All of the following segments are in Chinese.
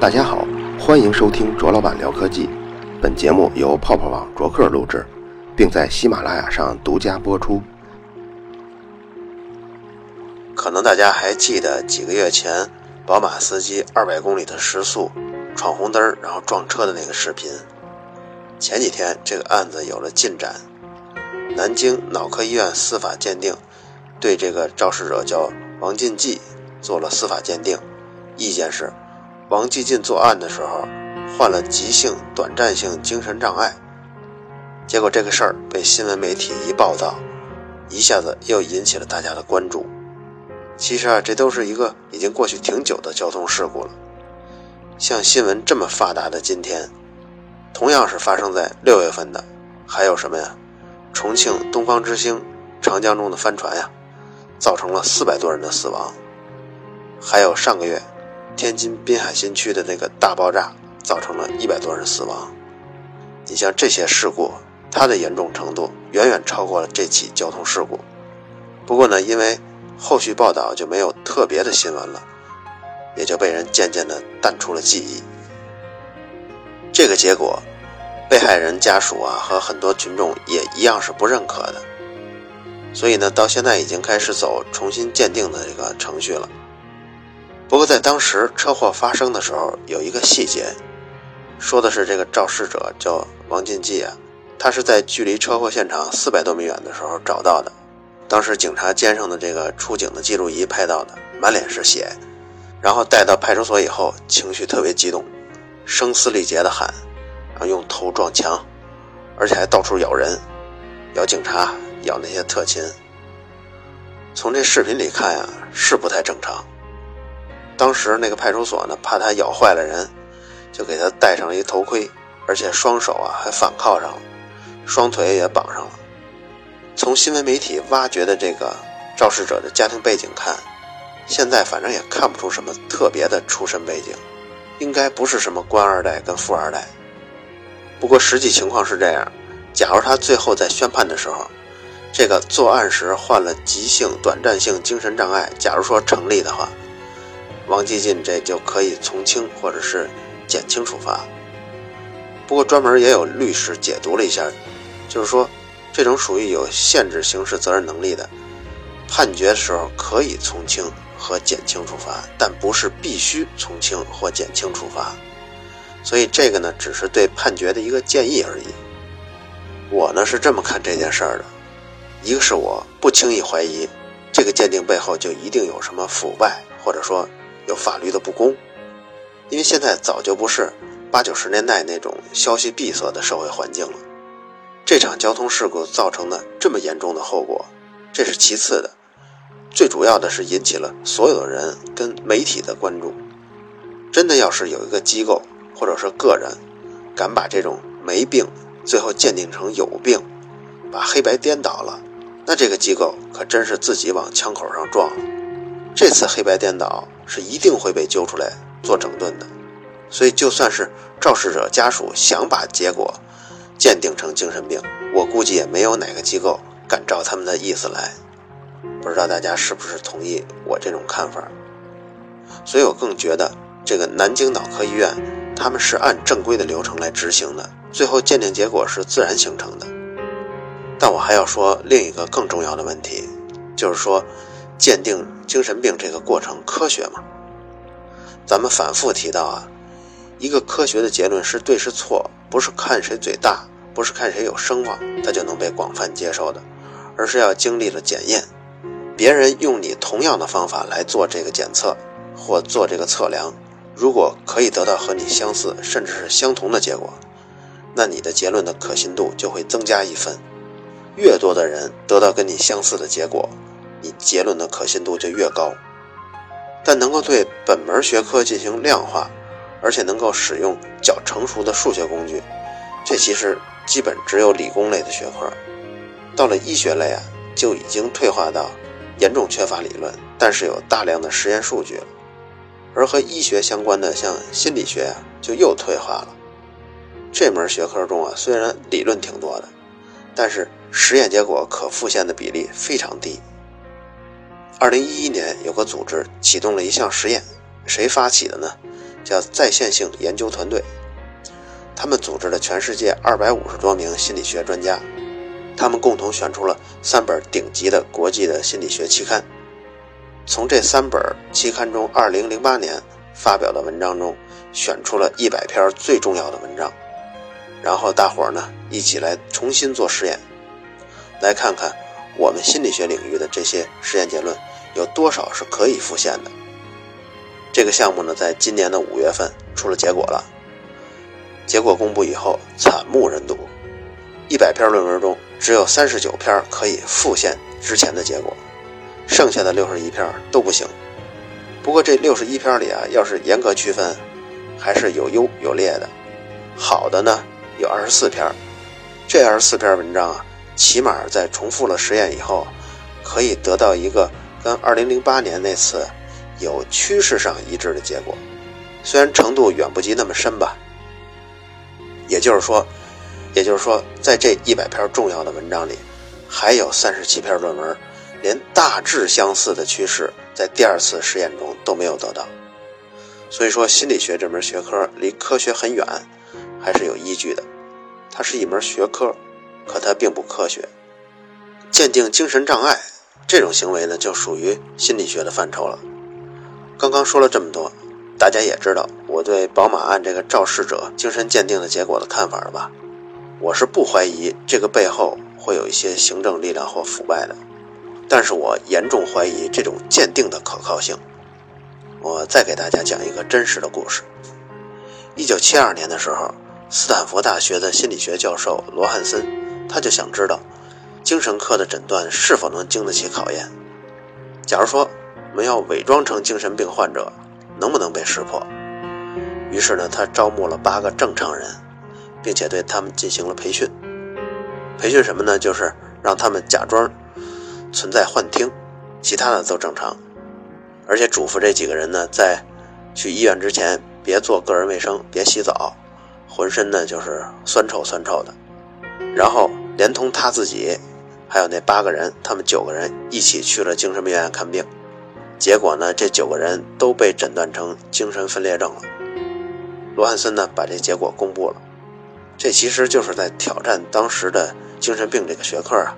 大家好，欢迎收听卓老板聊科技。本节目由泡泡网卓克录制，并在喜马拉雅上独家播出。可能大家还记得几个月前，宝马司机二百公里的时速闯红灯然后撞车的那个视频。前几天，这个案子有了进展，南京脑科医院司法鉴定对这个肇事者叫王进记做了司法鉴定，意见是。王继进作案的时候患了急性短暂性精神障碍，结果这个事儿被新闻媒体一报道，一下子又引起了大家的关注。其实啊，这都是一个已经过去挺久的交通事故了。像新闻这么发达的今天，同样是发生在六月份的，还有什么呀？重庆东方之星长江中的帆船呀，造成了四百多人的死亡，还有上个月。天津滨海新区的那个大爆炸，造成了一百多人死亡。你像这些事故，它的严重程度远远超过了这起交通事故。不过呢，因为后续报道就没有特别的新闻了，也就被人渐渐的淡出了记忆。这个结果，被害人家属啊和很多群众也一样是不认可的。所以呢，到现在已经开始走重新鉴定的这个程序了。不过，在当时车祸发生的时候，有一个细节，说的是这个肇事者叫王进记啊，他是在距离车祸现场四百多米远的时候找到的。当时警察肩上的这个出警的记录仪拍到的，满脸是血，然后带到派出所以后，情绪特别激动，声嘶力竭的喊，然后用头撞墙，而且还到处咬人，咬警察，咬那些特勤。从这视频里看呀，是不太正常。当时那个派出所呢，怕他咬坏了人，就给他戴上了一头盔，而且双手啊还反铐上了，双腿也绑上了。从新闻媒体挖掘的这个肇事者的家庭背景看，现在反正也看不出什么特别的出身背景，应该不是什么官二代跟富二代。不过实际情况是这样：假如他最后在宣判的时候，这个作案时患了急性短暂性精神障碍，假如说成立的话。王继进这就可以从轻或者是减轻处罚。不过专门也有律师解读了一下，就是说这种属于有限制刑事责任能力的判决时候可以从轻和减轻处罚，但不是必须从轻或减轻处罚。所以这个呢只是对判决的一个建议而已。我呢是这么看这件事儿的：一个是我不轻易怀疑这个鉴定背后就一定有什么腐败，或者说。有法律的不公，因为现在早就不是八九十年代那种消息闭塞的社会环境了。这场交通事故造成的这么严重的后果，这是其次的，最主要的是引起了所有的人跟媒体的关注。真的要是有一个机构或者是个人，敢把这种没病最后鉴定成有病，把黑白颠倒了，那这个机构可真是自己往枪口上撞了。这次黑白颠倒。是一定会被揪出来做整顿的，所以就算是肇事者家属想把结果鉴定成精神病，我估计也没有哪个机构敢照他们的意思来。不知道大家是不是同意我这种看法？所以我更觉得这个南京脑科医院他们是按正规的流程来执行的，最后鉴定结果是自然形成的。但我还要说另一个更重要的问题，就是说。鉴定精神病这个过程科学吗？咱们反复提到啊，一个科学的结论是对是错，不是看谁嘴大，不是看谁有声望，它就能被广泛接受的，而是要经历了检验。别人用你同样的方法来做这个检测或做这个测量，如果可以得到和你相似甚至是相同的结果，那你的结论的可信度就会增加一分。越多的人得到跟你相似的结果。你结论的可信度就越高，但能够对本门学科进行量化，而且能够使用较成熟的数学工具，这其实基本只有理工类的学科。到了医学类啊，就已经退化到严重缺乏理论，但是有大量的实验数据了。而和医学相关的像心理学啊，就又退化了。这门学科中啊，虽然理论挺多的，但是实验结果可复现的比例非常低。二零一一年有个组织启动了一项实验，谁发起的呢？叫在线性研究团队。他们组织了全世界二百五十多名心理学专家，他们共同选出了三本顶级的国际的心理学期刊。从这三本期刊中，二零零八年发表的文章中，选出了一百篇最重要的文章，然后大伙儿呢一起来重新做实验，来看看我们心理学领域的这些实验结论有多少是可以复现的。这个项目呢，在今年的五月份出了结果了。结果公布以后，惨不忍睹。一百篇论文中，只有三十九篇可以复现之前的结果，剩下的六十一篇都不行。不过这六十一篇里啊，要是严格区分，还是有优有劣的。好的呢，有二十四篇。这二十四篇文章啊，起码在重复了实验以后，可以得到一个跟二零零八年那次有趋势上一致的结果。虽然程度远不及那么深吧。也就是说，也就是说，在这一百篇重要的文章里，还有三十七篇论文，连大致相似的趋势在第二次实验中都没有得到。所以说，心理学这门学科离科学很远，还是有依据的。它是一门学科，可它并不科学。鉴定精神障碍这种行为呢，就属于心理学的范畴了。刚刚说了这么多。大家也知道我对宝马案这个肇事者精神鉴定的结果的看法了吧？我是不怀疑这个背后会有一些行政力量或腐败的，但是我严重怀疑这种鉴定的可靠性。我再给大家讲一个真实的故事。一九七二年的时候，斯坦福大学的心理学教授罗汉森，他就想知道精神科的诊断是否能经得起考验。假如说我们要伪装成精神病患者。能不能被识破？于是呢，他招募了八个正常人，并且对他们进行了培训。培训什么呢？就是让他们假装存在幻听，其他的都正常。而且嘱咐这几个人呢，在去医院之前别做个人卫生，别洗澡，浑身呢就是酸臭酸臭的。然后连同他自己，还有那八个人，他们九个人一起去了精神病院看病。结果呢，这九个人都被诊断成精神分裂症了。罗汉森呢，把这结果公布了。这其实就是在挑战当时的精神病这个学科啊。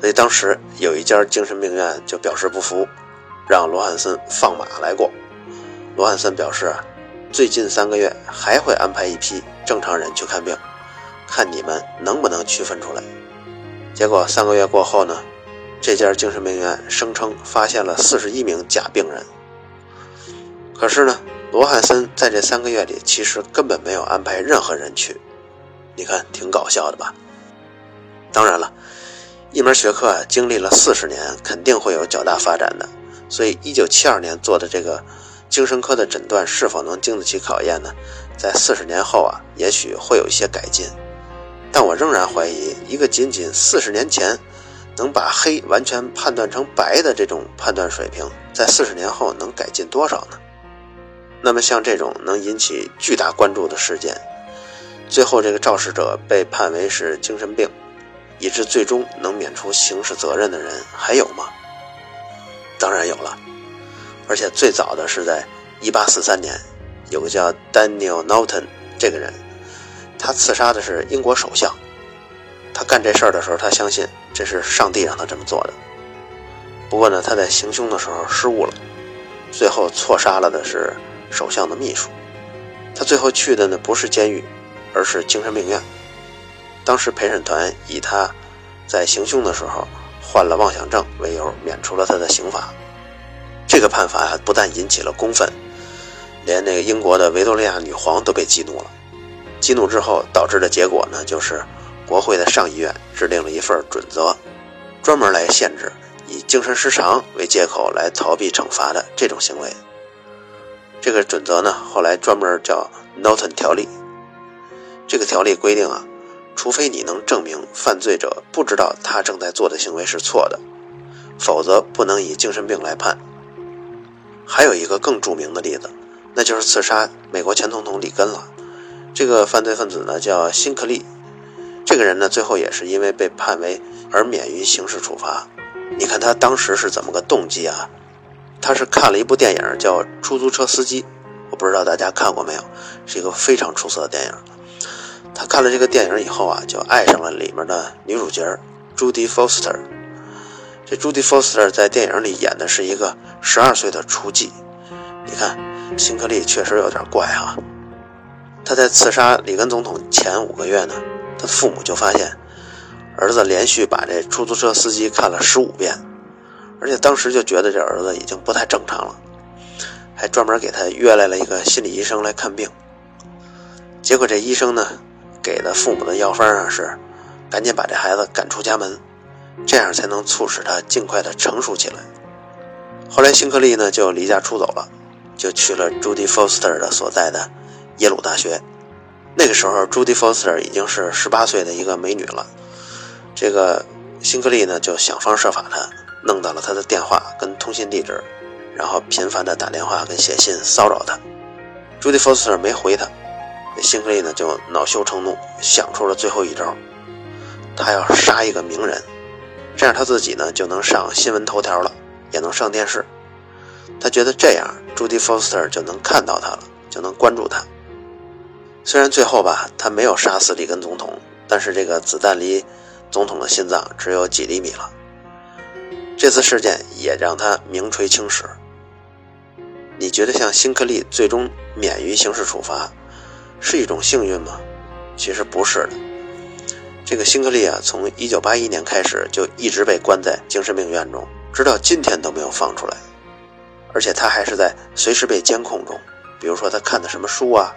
所以当时有一家精神病院就表示不服，让罗汉森放马来过。罗汉森表示，最近三个月还会安排一批正常人去看病，看你们能不能区分出来。结果三个月过后呢？这家精神病院声称发现了四十一名假病人，可是呢，罗汉森在这三个月里其实根本没有安排任何人去，你看挺搞笑的吧？当然了，一门学科啊，经历了四十年，肯定会有较大发展的，所以一九七二年做的这个精神科的诊断是否能经得起考验呢？在四十年后啊，也许会有一些改进，但我仍然怀疑，一个仅仅四十年前。能把黑完全判断成白的这种判断水平，在四十年后能改进多少呢？那么像这种能引起巨大关注的事件，最后这个肇事者被判为是精神病，以致最终能免除刑事责任的人还有吗？当然有了，而且最早的是在1843年，有个叫 Daniel Norton 这个人，他刺杀的是英国首相。他干这事儿的时候，他相信这是上帝让他这么做的。不过呢，他在行凶的时候失误了，最后错杀了的是首相的秘书。他最后去的呢不是监狱，而是精神病院。当时陪审团以他在行凶的时候患了妄想症为由，免除了他的刑罚。这个判罚啊，不但引起了公愤，连那个英国的维多利亚女皇都被激怒了。激怒之后导致的结果呢，就是。国会的上议院制定了一份准则，专门来限制以精神失常为借口来逃避惩罚的这种行为。这个准则呢，后来专门叫 Norton 条例。这个条例规定啊，除非你能证明犯罪者不知道他正在做的行为是错的，否则不能以精神病来判。还有一个更著名的例子，那就是刺杀美国前总统里根了。这个犯罪分子呢，叫辛克利。这个人呢，最后也是因为被判为而免于刑事处罚。你看他当时是怎么个动机啊？他是看了一部电影叫《出租车司机》，我不知道大家看过没有，是一个非常出色的电影。他看了这个电影以后啊，就爱上了里面的女主角朱迪·福斯特。这朱迪·福斯特在电影里演的是一个十二岁的雏妓。你看，辛克利确实有点怪哈。他在刺杀里根总统前五个月呢，他父母就发现儿子连续把这出租车司机看了十五遍，而且当时就觉得这儿子已经不太正常了，还专门给他约来了一个心理医生来看病。结果这医生呢，给的父母的药方啊是，赶紧把这孩子赶出家门。这样才能促使他尽快的成熟起来。后来，辛克利呢就离家出走了，就去了朱迪·福斯特的所在的耶鲁大学。那个时候，朱迪·福斯特已经是十八岁的一个美女了。这个辛克利呢就想方设法的弄到了她的电话跟通信地址，然后频繁的打电话跟写信骚扰她。朱迪·福斯特没回他，辛克利呢就恼羞成怒，想出了最后一招，他要杀一个名人。这样他自己呢就能上新闻头条了，也能上电视。他觉得这样，朱迪·福斯特就能看到他了，就能关注他。虽然最后吧，他没有杀死里根总统，但是这个子弹离总统的心脏只有几厘米了。这次事件也让他名垂青史。你觉得像辛克利最终免于刑事处罚，是一种幸运吗？其实不是的。这个辛克利啊，从1981年开始就一直被关在精神病院中，直到今天都没有放出来。而且他还是在随时被监控中，比如说他看的什么书啊，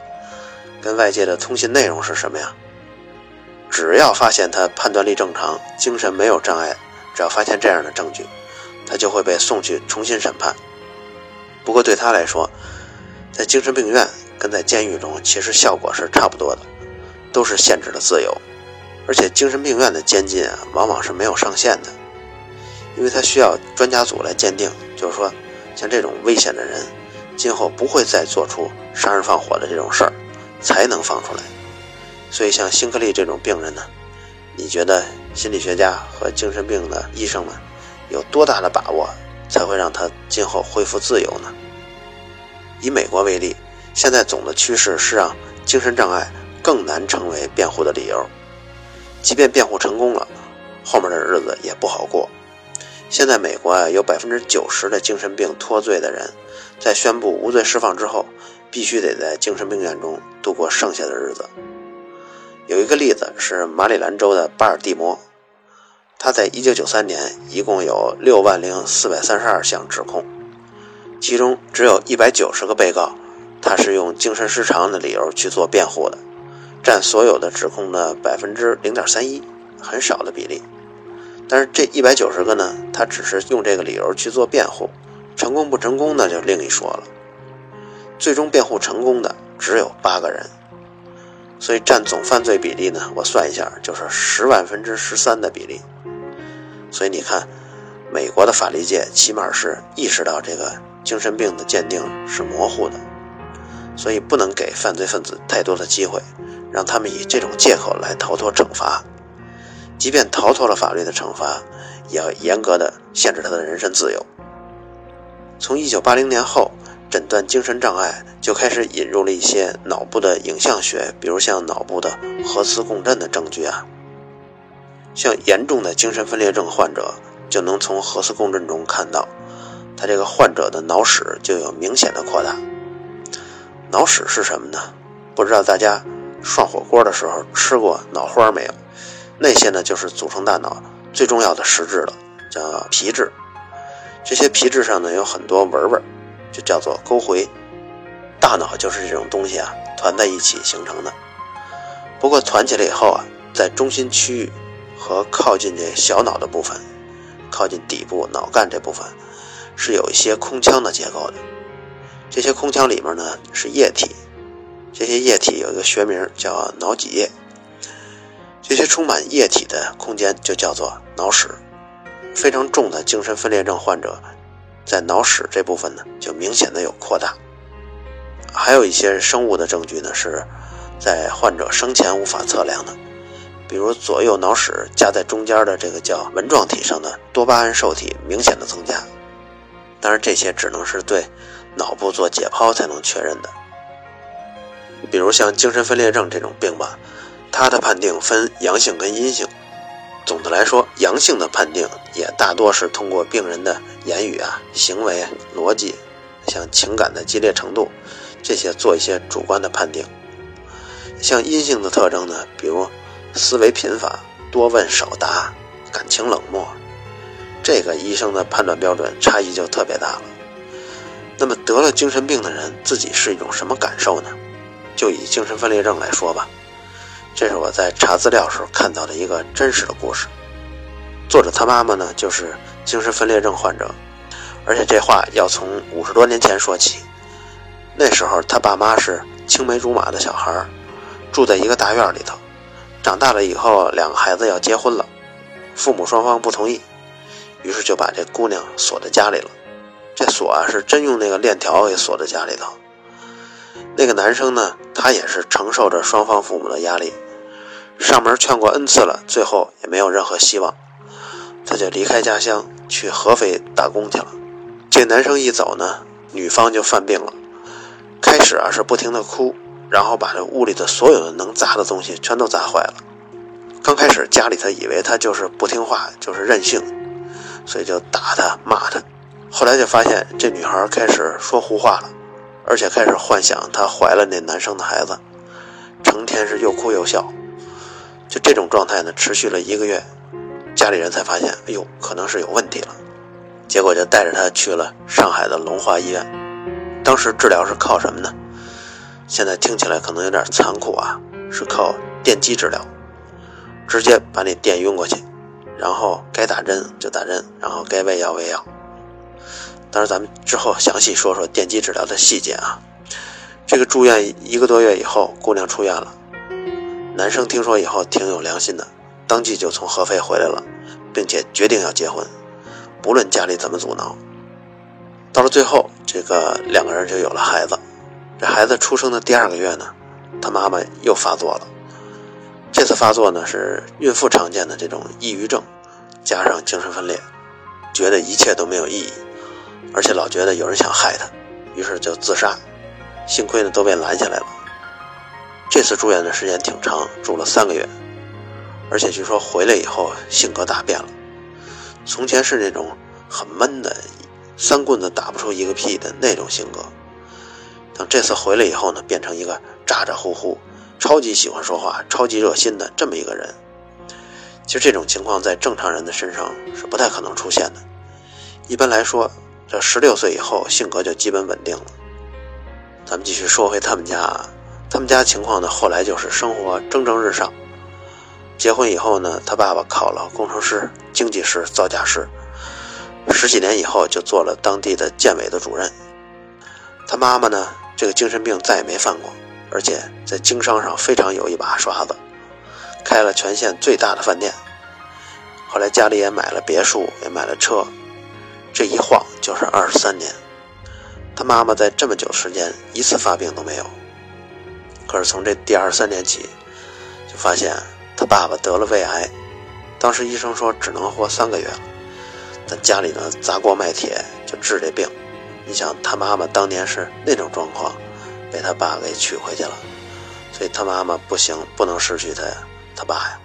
跟外界的通信内容是什么呀？只要发现他判断力正常，精神没有障碍，只要发现这样的证据，他就会被送去重新审判。不过对他来说，在精神病院跟在监狱中其实效果是差不多的，都是限制了自由。而且精神病院的监禁啊，往往是没有上限的，因为他需要专家组来鉴定，就是说，像这种危险的人，今后不会再做出杀人放火的这种事儿，才能放出来。所以像辛克利这种病人呢，你觉得心理学家和精神病的医生们有多大的把握，才会让他今后恢复自由呢？以美国为例，现在总的趋势是让精神障碍更难成为辩护的理由。即便辩护成功了，后面的日子也不好过。现在美国啊，有百分之九十的精神病脱罪的人，在宣布无罪释放之后，必须得在精神病院中度过剩下的日子。有一个例子是马里兰州的巴尔的摩，他在一九九三年一共有六万零四百三十二项指控，其中只有一百九十个被告，他是用精神失常的理由去做辩护的。占所有的指控的百分之零点三一，很少的比例。但是这一百九十个呢，他只是用这个理由去做辩护，成功不成功那就另一说了。最终辩护成功的只有八个人，所以占总犯罪比例呢，我算一下就是十万分之十三的比例。所以你看，美国的法律界起码是意识到这个精神病的鉴定是模糊的，所以不能给犯罪分子太多的机会。让他们以这种借口来逃脱惩罚，即便逃脱了法律的惩罚，也要严格的限制他的人身自由。从1980年后，诊断精神障碍就开始引入了一些脑部的影像学，比如像脑部的核磁共振的证据啊。像严重的精神分裂症患者，就能从核磁共振中看到，他这个患者的脑室就有明显的扩大。脑室是什么呢？不知道大家。涮火锅的时候吃过脑花没有？那些呢，就是组成大脑最重要的实质了，叫皮质。这些皮质上呢有很多纹纹，就叫做沟回。大脑就是这种东西啊，团在一起形成的。不过团起来以后啊，在中心区域和靠近这小脑的部分，靠近底部脑干这部分，是有一些空腔的结构的。这些空腔里面呢是液体。这些液体有一个学名叫脑脊液，这些充满液体的空间就叫做脑室。非常重的精神分裂症患者，在脑室这部分呢就明显的有扩大。还有一些生物的证据呢，是在患者生前无法测量的，比如左右脑室夹在中间的这个叫纹状体上的多巴胺受体明显的增加。当然，这些只能是对脑部做解剖才能确认的。比如像精神分裂症这种病吧，它的判定分阳性跟阴性。总的来说，阳性的判定也大多是通过病人的言语啊、行为、逻辑，像情感的激烈程度，这些做一些主观的判定。像阴性的特征呢，比如思维贫乏、多问少答、感情冷漠，这个医生的判断标准差异就特别大了。那么得了精神病的人自己是一种什么感受呢？就以精神分裂症来说吧。这是我在查资料时候看到的一个真实的故事。作者他妈妈呢，就是精神分裂症患者，而且这话要从五十多年前说起。那时候他爸妈是青梅竹马的小孩，住在一个大院里头。长大了以后，两个孩子要结婚了，父母双方不同意，于是就把这姑娘锁在家里了。这锁啊，是真用那个链条给锁在家里头。那个男生呢，他也是承受着双方父母的压力，上门劝过 n 次了，最后也没有任何希望，他就离开家乡去合肥打工去了。这男生一走呢，女方就犯病了，开始啊是不停的哭，然后把这屋里的所有的能砸的东西全都砸坏了。刚开始家里头以为他就是不听话，就是任性，所以就打他骂他。后来就发现这女孩开始说胡话了。而且开始幻想她怀了那男生的孩子，成天是又哭又笑，就这种状态呢，持续了一个月，家里人才发现，哎呦，可能是有问题了，结果就带着她去了上海的龙华医院。当时治疗是靠什么呢？现在听起来可能有点残酷啊，是靠电击治疗，直接把你电晕过去，然后该打针就打针，然后该喂药喂药。当然，咱们之后详细说说电击治疗的细节啊。这个住院一个多月以后，姑娘出院了。男生听说以后挺有良心的，当即就从合肥回来了，并且决定要结婚，不论家里怎么阻挠。到了最后，这个两个人就有了孩子。这孩子出生的第二个月呢，他妈妈又发作了。这次发作呢是孕妇常见的这种抑郁症，加上精神分裂，觉得一切都没有意义。而且老觉得有人想害他，于是就自杀。幸亏呢都被拦下来了。这次住院的时间挺长，住了三个月。而且据说回来以后性格大变了，从前是那种很闷的，三棍子打不出一个屁的那种性格。等这次回来以后呢，变成一个咋咋呼呼、超级喜欢说话、超级热心的这么一个人。其实这种情况在正常人的身上是不太可能出现的。一般来说。这十六岁以后，性格就基本稳定了。咱们继续说回他们家啊，他们家情况呢，后来就是生活蒸蒸日上。结婚以后呢，他爸爸考了工程师、经济师、造价师，十几年以后就做了当地的建委的主任。他妈妈呢，这个精神病再也没犯过，而且在经商上非常有一把刷子，开了全县最大的饭店。后来家里也买了别墅，也买了车。这一晃就是二十三年，他妈妈在这么久时间一次发病都没有。可是从这第二十三年起，就发现他爸爸得了胃癌，当时医生说只能活三个月了。但家里呢砸锅卖铁就治这病，你想他妈妈当年是那种状况，被他爸给娶回去了，所以他妈妈不行，不能失去他他爸呀。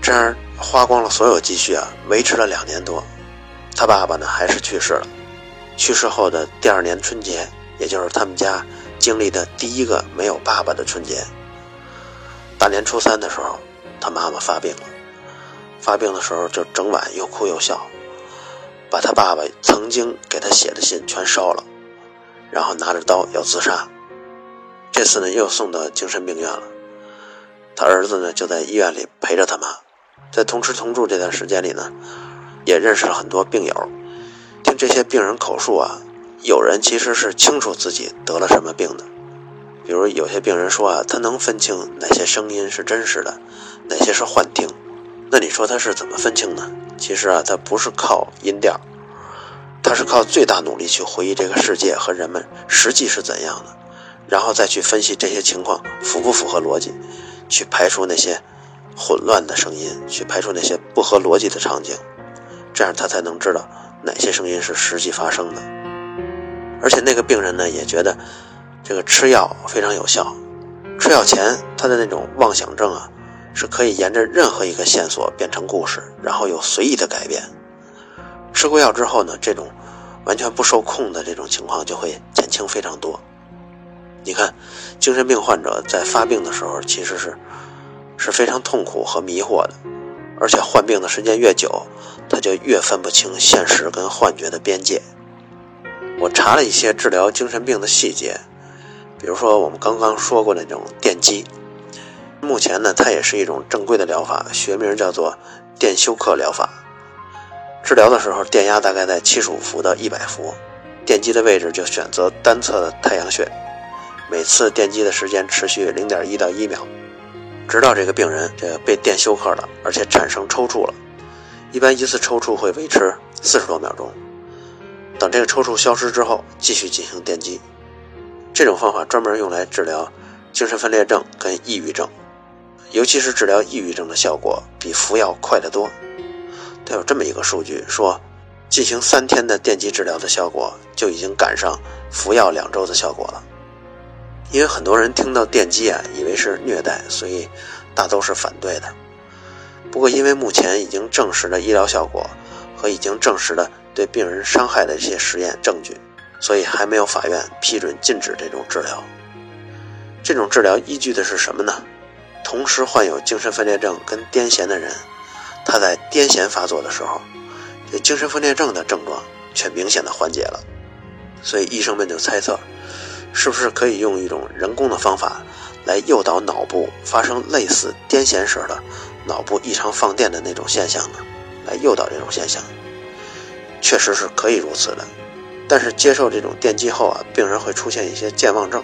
这样花光了所有积蓄啊，维持了两年多。他爸爸呢，还是去世了。去世后的第二年春节，也就是他们家经历的第一个没有爸爸的春节。大年初三的时候，他妈妈发病了。发病的时候就整晚又哭又笑，把他爸爸曾经给他写的信全烧了，然后拿着刀要自杀。这次呢，又送到精神病院了。他儿子呢，就在医院里陪着他妈，在同吃同住这段时间里呢。也认识了很多病友，听这些病人口述啊，有人其实是清楚自己得了什么病的。比如有些病人说啊，他能分清哪些声音是真实的，哪些是幻听。那你说他是怎么分清呢？其实啊，他不是靠音调，他是靠最大努力去回忆这个世界和人们实际是怎样的，然后再去分析这些情况符不符合逻辑，去排除那些混乱的声音，去排除那些不合逻辑的场景，这样他才能知道哪些声音是实际发生的。而且那个病人呢，也觉得这个吃药非常有效。吃药前他的那种妄想症啊，是可以沿着任何一个线索变成故事，然后又随意的改变。吃过药之后呢，这种完全不受控的这种情况就会减轻非常多。你看，精神病患者在发病的时候其实是是非常痛苦和迷惑的，而且患病的时间越久，他就越分不清现实跟幻觉的边界。我查了一些治疗精神病的细节，比如说我们刚刚说过的那种电击，目前呢它也是一种正规的疗法，学名叫做电休克疗法。治疗的时候，电压大概在七十五伏到一百伏，电击的位置就选择单侧的太阳穴，每次电击的时间持续零点一到一秒，直到这个病人这个被电休克了，而且产生抽搐了。一般一次抽搐会维持四十多秒钟，等这个抽搐消失之后，继续进行电击。这种方法专门用来治疗精神分裂症跟抑郁症，尤其是治疗抑郁症的效果比服药快得多。他有这么一个数据，说进行三天的电击治疗的效果就已经赶上服药两周的效果了。因为很多人听到电击啊，以为是虐待，所以大都是反对的。不过，因为目前已经证实的医疗效果和已经证实的对病人伤害的一些实验证据，所以还没有法院批准禁止这种治疗。这种治疗依据的是什么呢？同时患有精神分裂症跟癫痫的人。他在癫痫发作的时候，这精神分裂症的症状却明显的缓解了，所以医生们就猜测，是不是可以用一种人工的方法来诱导脑部发生类似癫痫时的脑部异常放电的那种现象呢？来诱导这种现象，确实是可以如此的。但是接受这种电击后啊，病人会出现一些健忘症，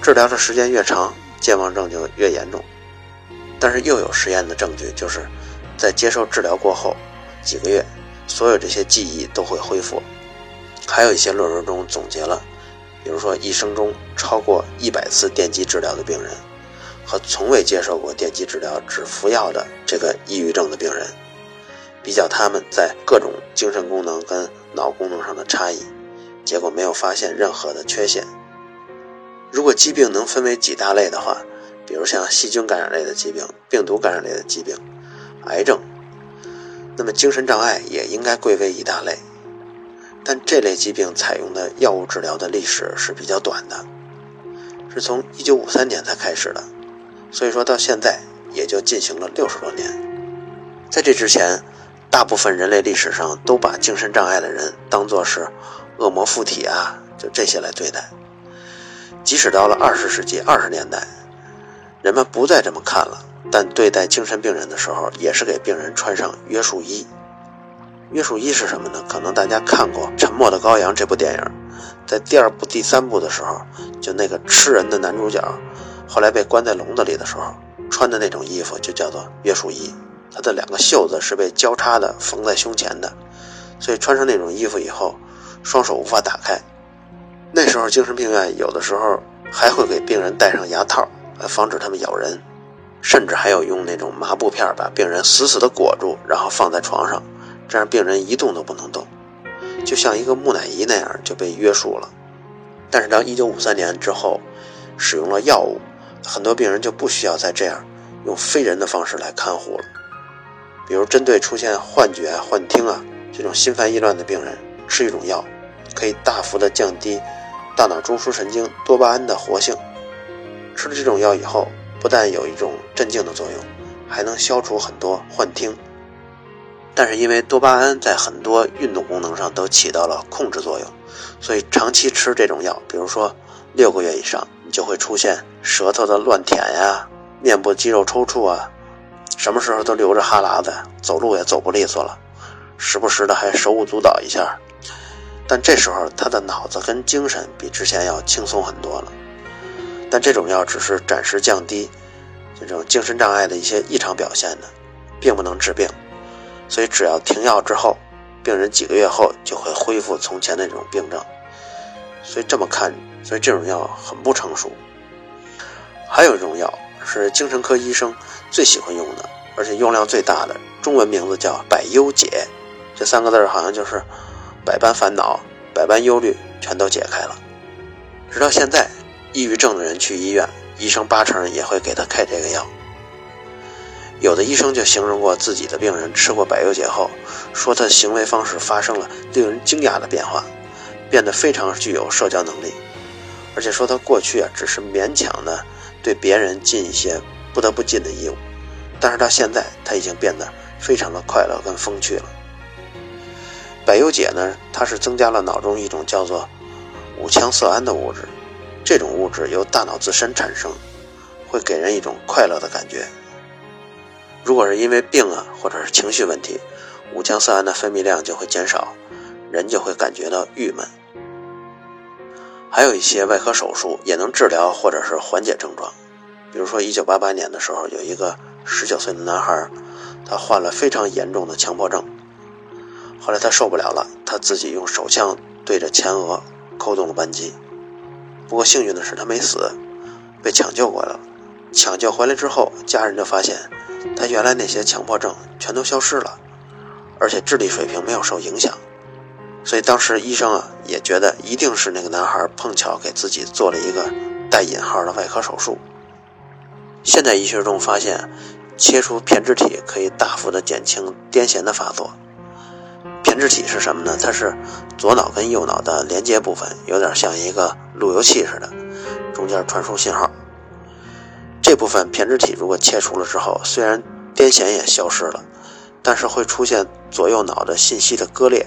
治疗的时间越长，健忘症就越严重。但是又有实验的证据就是。在接受治疗过后几个月，所有这些记忆都会恢复。还有一些论文中总结了，比如说一生中超过一百次电击治疗的病人，和从未接受过电击治疗只服药的这个抑郁症的病人，比较他们在各种精神功能跟脑功能上的差异，结果没有发现任何的缺陷。如果疾病能分为几大类的话，比如像细菌感染类的疾病、病毒感染类的疾病。癌症，那么精神障碍也应该归为一大类，但这类疾病采用的药物治疗的历史是比较短的，是从1953年才开始的，所以说到现在也就进行了六十多年。在这之前，大部分人类历史上都把精神障碍的人当作是恶魔附体啊，就这些来对待。即使到了二十世纪二十年代，人们不再这么看了。但对待精神病人的时候，也是给病人穿上约束衣。约束衣是什么呢？可能大家看过《沉默的羔羊》这部电影，在第二部、第三部的时候，就那个吃人的男主角，后来被关在笼子里的时候，穿的那种衣服就叫做约束衣。他的两个袖子是被交叉的缝在胸前的，所以穿上那种衣服以后，双手无法打开。那时候精神病院有的时候还会给病人戴上牙套，来防止他们咬人。甚至还有用那种麻布片把病人死死地裹住，然后放在床上，这样病人一动都不能动，就像一个木乃伊那样就被约束了。但是当1953年之后，使用了药物，很多病人就不需要再这样用非人的方式来看护了。比如针对出现幻觉、幻听啊这种心烦意乱的病人，吃一种药，可以大幅的降低大脑中枢神经多巴胺的活性。吃了这种药以后。不但有一种镇静的作用，还能消除很多幻听。但是因为多巴胺在很多运动功能上都起到了控制作用，所以长期吃这种药，比如说六个月以上，你就会出现舌头的乱舔呀、面部肌肉抽搐啊，什么时候都流着哈喇子，走路也走不利索了，时不时的还手舞足蹈一下。但这时候他的脑子跟精神比之前要轻松很多了。但这种药只是暂时降低这种精神障碍的一些异常表现的，并不能治病。所以只要停药之后，病人几个月后就会恢复从前的那种病症。所以这么看，所以这种药很不成熟。还有一种药是精神科医生最喜欢用的，而且用量最大的。中文名字叫百忧解，这三个字好像就是百般烦恼、百般忧虑全都解开了。直到现在，抑郁症的人去医院，医生八成也会给他开这个药。有的医生就形容过自己的病人吃过百忧解后，说他的行为方式发生了令人惊讶的变化，变得非常具有社交能力，而且说他过去啊只是勉强的对别人尽一些不得不尽的义务，但是到现在他已经变得非常的快乐跟风趣了。百忧解呢，它是增加了脑中一种叫做五羟色胺的物质，这种物质由大脑自身产生，会给人一种快乐的感觉。如果是因为病啊，或者是情绪问题，五羟色胺的分泌量就会减少，人就会感觉到郁闷。还有一些外科手术也能治疗或者是缓解症状，比如说一九八八年的时候，有一个十九岁的男孩，他患了非常严重的强迫症，后来他受不了了，他自己用手枪对着前额。扣动了扳机，不过幸运的是他没死，被抢救过来了。抢救回来之后，家人就发现他原来那些强迫症全都消失了，而且智力水平没有受影响。所以当时医生啊也觉得一定是那个男孩碰巧给自己做了一个带引号的外科手术。现代医学中发现，切除胼胝体可以大幅的减轻癫痫的发作。胼胝体是什么呢？它是左脑跟右脑的连接部分，有点像一个路由器似的，中间传输信号。这部分胼胝体如果切除了之后，虽然癫痫也消失了，但是会出现左右脑的信息的割裂。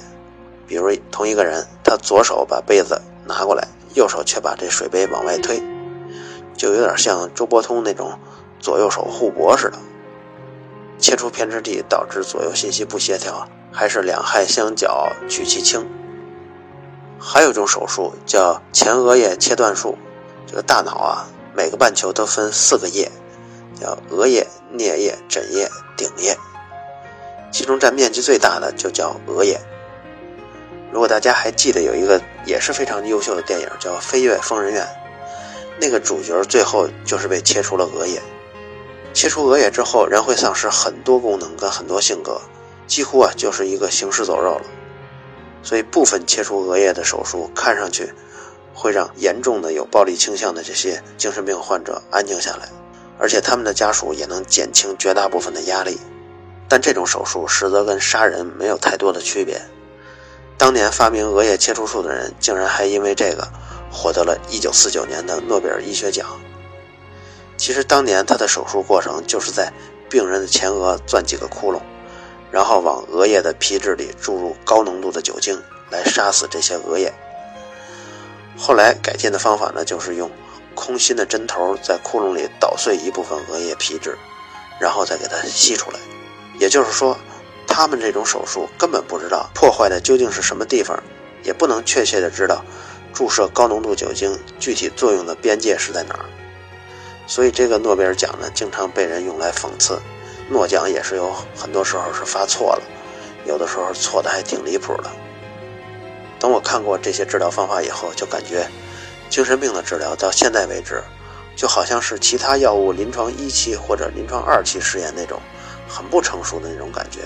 比如同一个人，他左手把杯子拿过来，右手却把这水杯往外推，就有点像周伯通那种左右手互搏似的。切除胼胝体导致左右信息不协调。还是两害相较取其轻。还有一种手术叫前额叶切断术。这个大脑啊，每个半球都分四个叶，叫额叶、颞叶、枕叶、顶叶，其中占面积最大的就叫额叶。如果大家还记得有一个也是非常优秀的电影叫《飞越疯人院》，那个主角最后就是被切除了额叶。切除额叶之后，人会丧失很多功能跟很多性格。几乎啊就是一个行尸走肉了，所以部分切除额叶的手术看上去会让严重的有暴力倾向的这些精神病患者安静下来，而且他们的家属也能减轻绝大部分的压力。但这种手术实则跟杀人没有太多的区别。当年发明额叶切除术的人竟然还因为这个获得了一九四九年的诺贝尔医学奖。其实当年他的手术过程就是在病人的前额钻几个窟窿。然后往额叶的皮质里注入高浓度的酒精，来杀死这些额叶。后来改进的方法呢，就是用空心的针头在窟窿里捣碎一部分额叶皮质，然后再给它吸出来。也就是说，他们这种手术根本不知道破坏的究竟是什么地方，也不能确切的知道注射高浓度酒精具体作用的边界是在哪儿。所以这个诺贝尔奖呢，经常被人用来讽刺。诺奖也是有很多时候是发错了，有的时候错的还挺离谱的。等我看过这些治疗方法以后，就感觉精神病的治疗到现在为止，就好像是其他药物临床一期或者临床二期试验那种很不成熟的那种感觉，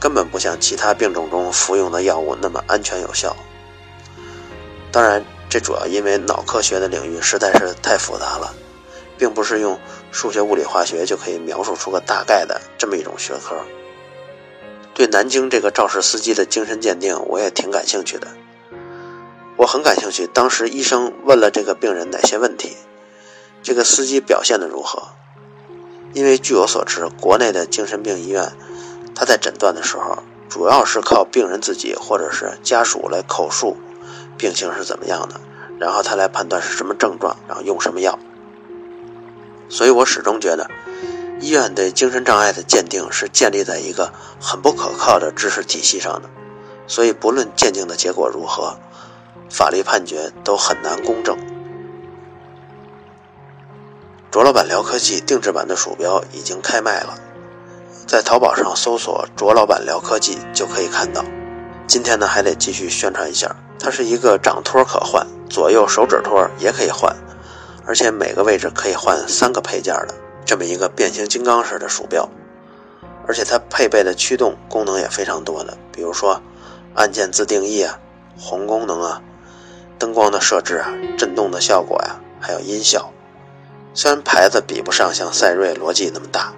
根本不像其他病种中服用的药物那么安全有效。当然，这主要因为脑科学的领域实在是太复杂了。并不是用数学、物理、化学就可以描述出个大概的这么一种学科。对南京这个肇事司机的精神鉴定，我也挺感兴趣的。我很感兴趣，当时医生问了这个病人哪些问题，这个司机表现的如何？因为据我所知，国内的精神病医院，他在诊断的时候，主要是靠病人自己或者是家属来口述病情是怎么样的，然后他来判断是什么症状，然后用什么药。所以我始终觉得，医院对精神障碍的鉴定是建立在一个很不可靠的知识体系上的，所以不论鉴定的结果如何，法律判决都很难公正。卓老板聊科技定制版的鼠标已经开卖了，在淘宝上搜索“卓老板聊科技”就可以看到。今天呢，还得继续宣传一下，它是一个掌托可换，左右手指托也可以换。而且每个位置可以换三个配件的。这么一个变形金刚式的鼠标，而且它配备的驱动功能也非常多的，比如说按键自定义啊、红功能啊、灯光的设置啊、震动的效果呀，还有音效。虽然牌子比不上像赛睿、罗技那么大，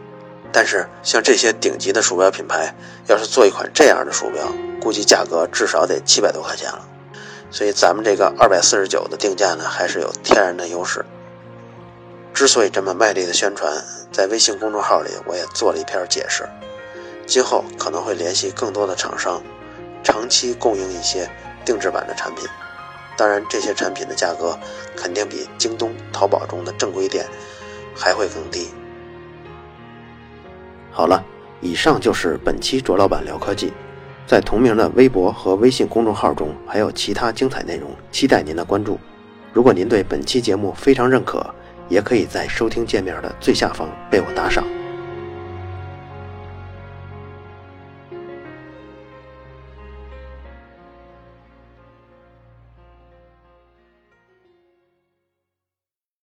但是像这些顶级的鼠标品牌，要是做一款这样的鼠标，估计价格至少得七百多块钱了。所以咱们这个二百四十九的定价呢，还是有天然的优势。之所以这么卖力的宣传，在微信公众号里我也做了一篇解释。今后可能会联系更多的厂商，长期供应一些定制版的产品。当然，这些产品的价格肯定比京东、淘宝中的正规店还会更低。好了，以上就是本期卓老板聊科技。在同名的微博和微信公众号中，还有其他精彩内容，期待您的关注。如果您对本期节目非常认可，也可以在收听界面的最下方被我打赏。